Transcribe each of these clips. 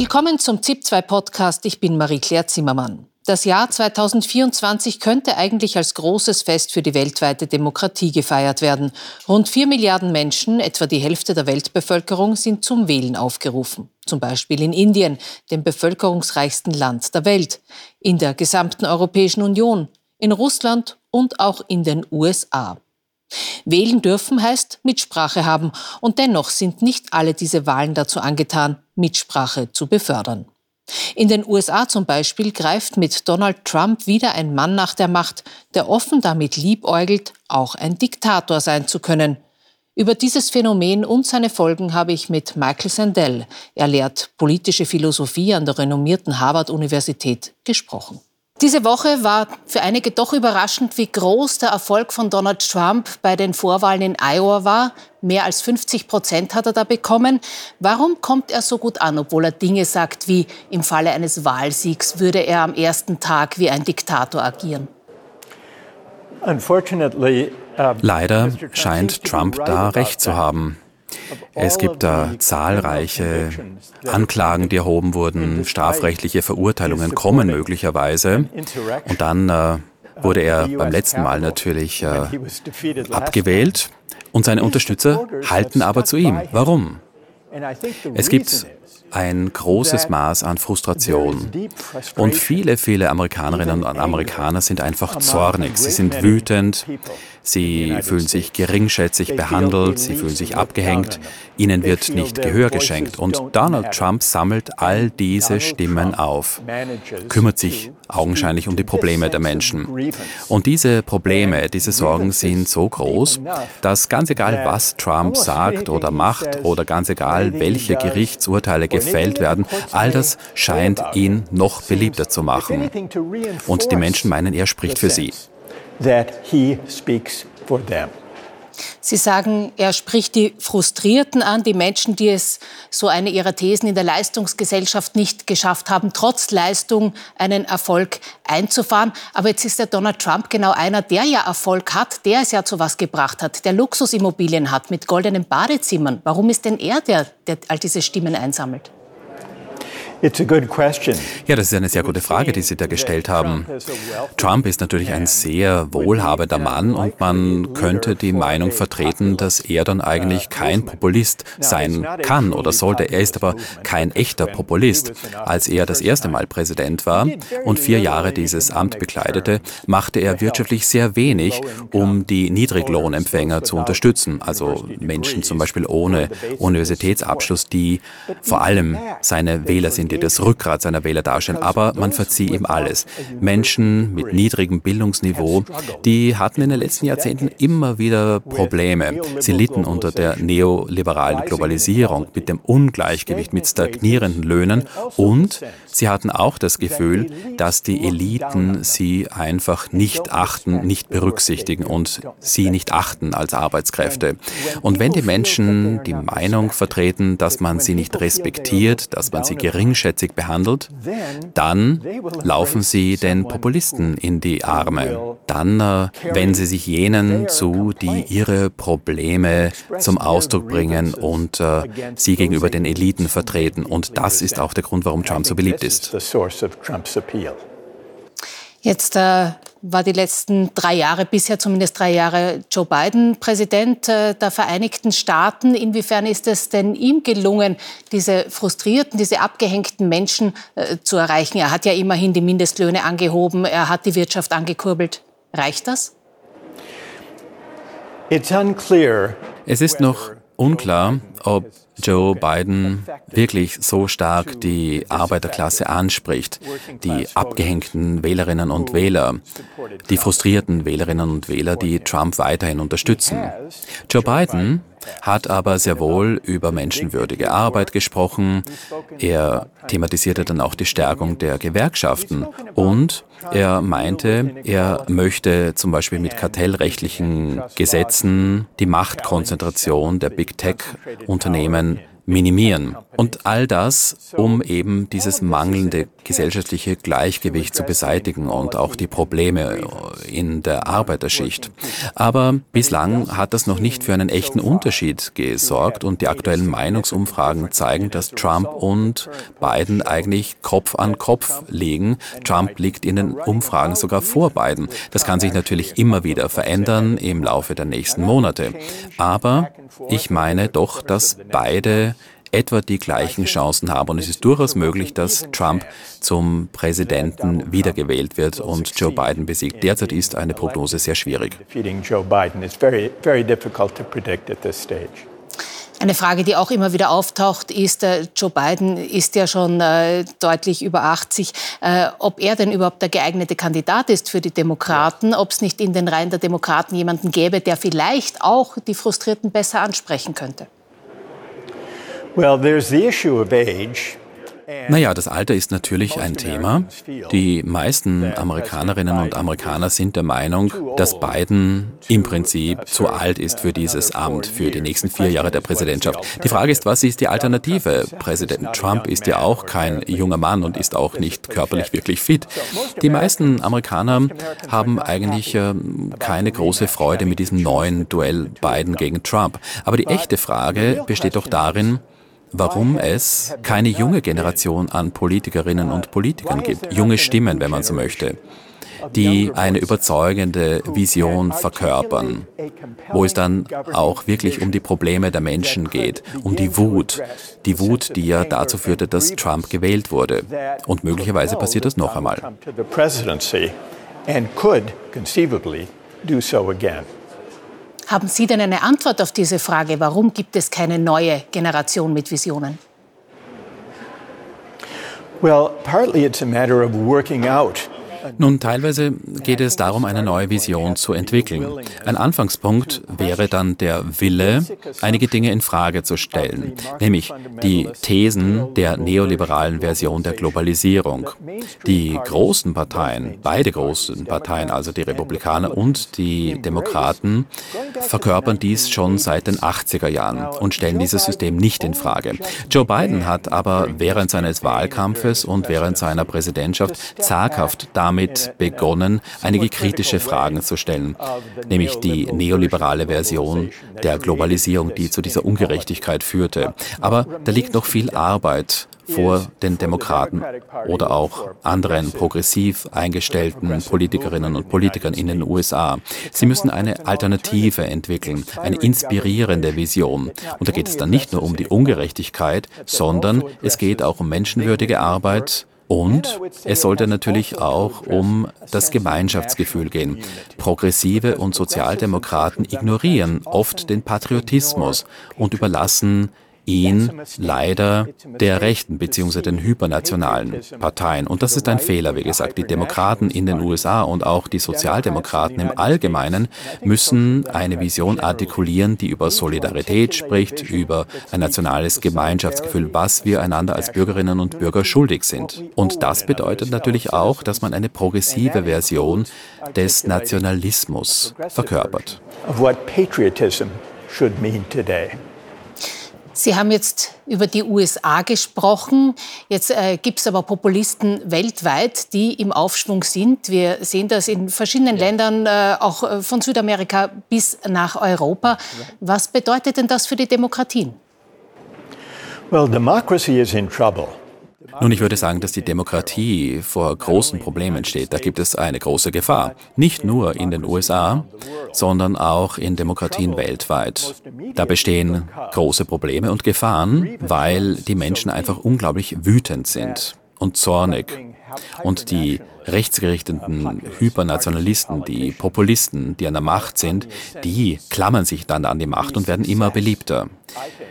Willkommen zum ZIP2 Podcast. Ich bin Marie-Claire Zimmermann. Das Jahr 2024 könnte eigentlich als großes Fest für die weltweite Demokratie gefeiert werden. Rund vier Milliarden Menschen, etwa die Hälfte der Weltbevölkerung, sind zum Wählen aufgerufen. Zum Beispiel in Indien, dem bevölkerungsreichsten Land der Welt, in der gesamten Europäischen Union, in Russland und auch in den USA. Wählen dürfen heißt Mitsprache haben und dennoch sind nicht alle diese Wahlen dazu angetan, Mitsprache zu befördern. In den USA zum Beispiel greift mit Donald Trump wieder ein Mann nach der Macht, der offen damit liebäugelt, auch ein Diktator sein zu können. Über dieses Phänomen und seine Folgen habe ich mit Michael Sandel, er lehrt politische Philosophie an der renommierten Harvard-Universität, gesprochen. Diese Woche war für einige doch überraschend, wie groß der Erfolg von Donald Trump bei den Vorwahlen in Iowa war. Mehr als 50 Prozent hat er da bekommen. Warum kommt er so gut an, obwohl er Dinge sagt wie im Falle eines Wahlsiegs würde er am ersten Tag wie ein Diktator agieren? Leider scheint Trump da recht zu haben. Es gibt da zahlreiche Anklagen, die erhoben wurden, strafrechtliche Verurteilungen kommen möglicherweise. Und dann äh, wurde er beim letzten Mal natürlich äh, abgewählt und seine Unterstützer halten aber zu ihm. Warum? Es gibt ein großes Maß an Frustration. Und viele, viele Amerikanerinnen und Amerikaner sind einfach zornig. Sie sind wütend. Sie fühlen sich geringschätzig behandelt, sie fühlen sich abgehängt, ihnen wird nicht Gehör geschenkt. Und Donald Trump sammelt all diese Stimmen auf, kümmert sich augenscheinlich um die Probleme der Menschen. Und diese Probleme, diese Sorgen sind so groß, dass ganz egal, was Trump sagt oder macht oder ganz egal, welche Gerichtsurteile gefällt werden, all das scheint ihn noch beliebter zu machen. Und die Menschen meinen, er spricht für sie that he speaks for them. Sie sagen, er spricht die Frustrierten an, die Menschen, die es, so eine Ihrer Thesen, in der Leistungsgesellschaft nicht geschafft haben, trotz Leistung einen Erfolg einzufahren. Aber jetzt ist der Donald Trump genau einer, der ja Erfolg hat, der es ja zu was gebracht hat, der Luxusimmobilien hat mit goldenen Badezimmern. Warum ist denn er der, der all diese Stimmen einsammelt? Ja, das ist eine sehr gute Frage, die Sie da gestellt haben. Trump ist natürlich ein sehr wohlhabender Mann und man könnte die Meinung vertreten, dass er dann eigentlich kein Populist sein kann oder sollte. Er ist aber kein echter Populist. Als er das erste Mal Präsident war und vier Jahre dieses Amt bekleidete, machte er wirtschaftlich sehr wenig, um die Niedriglohnempfänger zu unterstützen, also Menschen zum Beispiel ohne Universitätsabschluss, die vor allem seine Wähler sind die das Rückgrat seiner Wähler darstellen, aber man verzieht ihm alles. Menschen mit niedrigem Bildungsniveau, die hatten in den letzten Jahrzehnten immer wieder Probleme. Sie litten unter der neoliberalen Globalisierung, mit dem Ungleichgewicht, mit stagnierenden Löhnen und sie hatten auch das Gefühl, dass die Eliten sie einfach nicht achten, nicht berücksichtigen und sie nicht achten als Arbeitskräfte. Und wenn die Menschen die Meinung vertreten, dass man sie nicht respektiert, dass man sie gering geringschätzig behandelt, dann laufen sie den Populisten in die Arme. Dann äh, wenden sie sich jenen zu, die ihre Probleme zum Ausdruck bringen und äh, sie gegenüber den Eliten vertreten. Und das ist auch der Grund, warum Trump so beliebt ist. Jetzt äh, war die letzten drei Jahre, bisher zumindest drei Jahre, Joe Biden Präsident äh, der Vereinigten Staaten. Inwiefern ist es denn ihm gelungen, diese frustrierten, diese abgehängten Menschen äh, zu erreichen? Er hat ja immerhin die Mindestlöhne angehoben, er hat die Wirtschaft angekurbelt. Reicht das? Es ist noch unklar, ob Joe Biden wirklich so stark die Arbeiterklasse anspricht, die abgehängten Wählerinnen und Wähler, die frustrierten Wählerinnen und Wähler, die Trump weiterhin unterstützen. Joe Biden hat aber sehr wohl über menschenwürdige Arbeit gesprochen. Er thematisierte dann auch die Stärkung der Gewerkschaften und er meinte, er möchte zum Beispiel mit kartellrechtlichen Gesetzen die Machtkonzentration der Big Tech-Unternehmen minimieren. Und all das, um eben dieses mangelnde gesellschaftliche Gleichgewicht zu beseitigen und auch die Probleme in der Arbeiterschicht. Aber bislang hat das noch nicht für einen echten Unterschied gesorgt und die aktuellen Meinungsumfragen zeigen, dass Trump und Biden eigentlich Kopf an Kopf liegen. Trump liegt in den Umfragen sogar vor Biden. Das kann sich natürlich immer wieder verändern im Laufe der nächsten Monate. Aber ich meine doch, dass beide etwa die gleichen Chancen haben. Und es ist durchaus möglich, dass Trump zum Präsidenten wiedergewählt wird und Joe Biden besiegt. Derzeit ist eine Prognose sehr schwierig. Eine Frage, die auch immer wieder auftaucht, ist, äh, Joe Biden ist ja schon äh, deutlich über 80, äh, ob er denn überhaupt der geeignete Kandidat ist für die Demokraten, ob es nicht in den Reihen der Demokraten jemanden gäbe, der vielleicht auch die Frustrierten besser ansprechen könnte. Well, there's the issue of age. Naja, das Alter ist natürlich ein Thema. Die meisten Amerikanerinnen und Amerikaner sind der Meinung, dass Biden im Prinzip zu alt ist für dieses Amt, für die nächsten vier Jahre der Präsidentschaft. Die Frage ist, was ist die Alternative? Präsident Trump ist ja auch kein junger Mann und ist auch nicht körperlich wirklich fit. Die meisten Amerikaner haben eigentlich äh, keine große Freude mit diesem neuen Duell Biden gegen Trump. Aber die echte Frage besteht doch darin, warum es keine junge Generation an Politikerinnen und Politikern gibt, junge Stimmen, wenn man so möchte, die eine überzeugende Vision verkörpern, wo es dann auch wirklich um die Probleme der Menschen geht, um die Wut, die Wut, die ja dazu führte, dass Trump gewählt wurde. Und möglicherweise passiert das noch einmal. And could conceivably do so again. Haben Sie denn eine Antwort auf diese Frage? Warum gibt es keine neue Generation mit Visionen? Well, partly it's a matter of working out nun, teilweise geht es darum, eine neue Vision zu entwickeln. Ein Anfangspunkt wäre dann der Wille, einige Dinge in Frage zu stellen, nämlich die Thesen der neoliberalen Version der Globalisierung. Die großen Parteien, beide großen Parteien, also die Republikaner und die Demokraten, verkörpern dies schon seit den 80er Jahren und stellen dieses System nicht in Frage. Joe Biden hat aber während seines Wahlkampfes und während seiner Präsidentschaft zaghaft damit damit begonnen, einige kritische Fragen zu stellen, nämlich die neoliberale Version der Globalisierung, die zu dieser Ungerechtigkeit führte. Aber da liegt noch viel Arbeit vor den Demokraten oder auch anderen progressiv eingestellten Politikerinnen und Politikern in den USA. Sie müssen eine Alternative entwickeln, eine inspirierende Vision. Und da geht es dann nicht nur um die Ungerechtigkeit, sondern es geht auch um menschenwürdige Arbeit, und es sollte natürlich auch um das Gemeinschaftsgefühl gehen. Progressive und Sozialdemokraten ignorieren oft den Patriotismus und überlassen ihn leider der rechten bzw. den hypernationalen Parteien. Und das ist ein Fehler, wie gesagt. Die Demokraten in den USA und auch die Sozialdemokraten im Allgemeinen müssen eine Vision artikulieren, die über Solidarität spricht, über ein nationales Gemeinschaftsgefühl, was wir einander als Bürgerinnen und Bürger schuldig sind. Und das bedeutet natürlich auch, dass man eine progressive Version des Nationalismus verkörpert. Of what patriotism should mean today. Sie haben jetzt über die USA gesprochen. Jetzt äh, gibt es aber Populisten weltweit, die im Aufschwung sind. Wir sehen das in verschiedenen ja. Ländern, äh, auch äh, von Südamerika bis nach Europa. Was bedeutet denn das für die Demokratien? Well, democracy is in trouble. Nun, ich würde sagen, dass die Demokratie vor großen Problemen steht. Da gibt es eine große Gefahr. Nicht nur in den USA, sondern auch in Demokratien weltweit. Da bestehen große Probleme und Gefahren, weil die Menschen einfach unglaublich wütend sind und zornig. Und die rechtsgerichteten Hypernationalisten, die Populisten, die an der Macht sind, die klammern sich dann an die Macht und werden immer beliebter.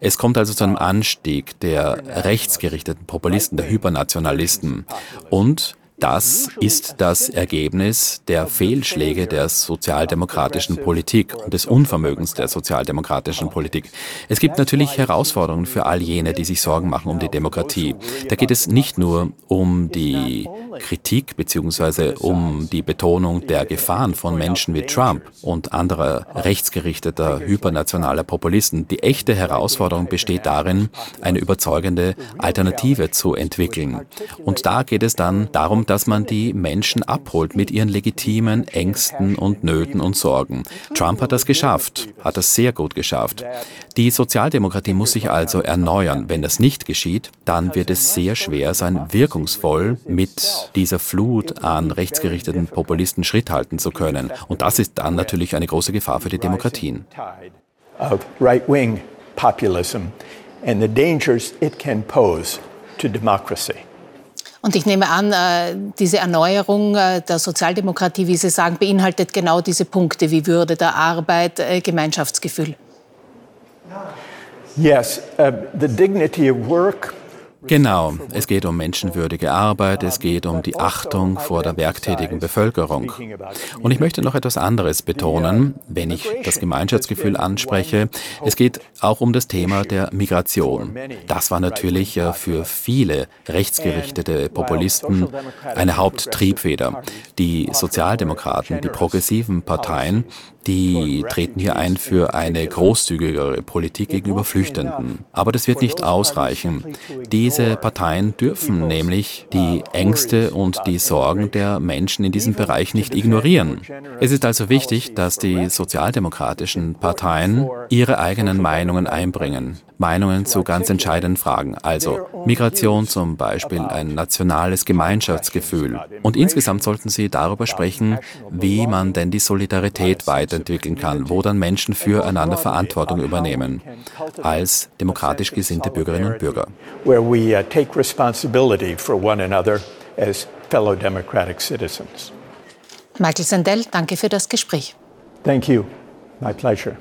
Es kommt also zu einem Anstieg der rechtsgerichteten Populisten, der Hypernationalisten. Und Das ist das Ergebnis der Fehlschläge der sozialdemokratischen Politik und des Unvermögens der sozialdemokratischen Politik. Es gibt natürlich Herausforderungen für all jene, die sich Sorgen machen um die Demokratie. Da geht es nicht nur um die Kritik bzw. um die Betonung der Gefahren von Menschen wie Trump und anderer rechtsgerichteter, hypernationaler Populisten. Die echte Herausforderung besteht darin, eine überzeugende Alternative zu entwickeln. Und da geht es dann darum, dass man die Menschen abholt mit ihren legitimen Ängsten und Nöten und Sorgen. Trump hat das geschafft, hat das sehr gut geschafft. Die Sozialdemokratie muss sich also erneuern. Wenn das nicht geschieht, dann wird es sehr schwer sein, wirkungsvoll mit dieser Flut an rechtsgerichteten Populisten Schritt halten zu können. Und das ist dann natürlich eine große Gefahr für die Demokratien. and the dangers it can pose to democracy. Und ich nehme an, äh, diese Erneuerung äh, der Sozialdemokratie, wie Sie sagen, beinhaltet genau diese Punkte wie Würde der Arbeit, äh, Gemeinschaftsgefühl. Yes, uh, the dignity of work Genau, es geht um menschenwürdige Arbeit, es geht um die Achtung vor der werktätigen Bevölkerung. Und ich möchte noch etwas anderes betonen, wenn ich das Gemeinschaftsgefühl anspreche. Es geht auch um das Thema der Migration. Das war natürlich für viele rechtsgerichtete Populisten eine Haupttriebfeder. Die Sozialdemokraten, die progressiven Parteien, die treten hier ein für eine großzügigere Politik gegenüber Flüchtenden. Aber das wird nicht ausreichen. Diese Parteien dürfen nämlich die Ängste und die Sorgen der Menschen in diesem Bereich nicht ignorieren. Es ist also wichtig, dass die sozialdemokratischen Parteien ihre eigenen Meinungen einbringen. Meinungen zu ganz entscheidenden Fragen, also Migration zum Beispiel, ein nationales Gemeinschaftsgefühl. Und insgesamt sollten Sie darüber sprechen, wie man denn die Solidarität weiterentwickeln kann, wo dann Menschen füreinander Verantwortung übernehmen, als demokratisch gesinnte Bürgerinnen und Bürger. Uh, take responsibility for one another as fellow democratic citizens. Michael Sandel, danke für das Gespräch. Thank you. My pleasure.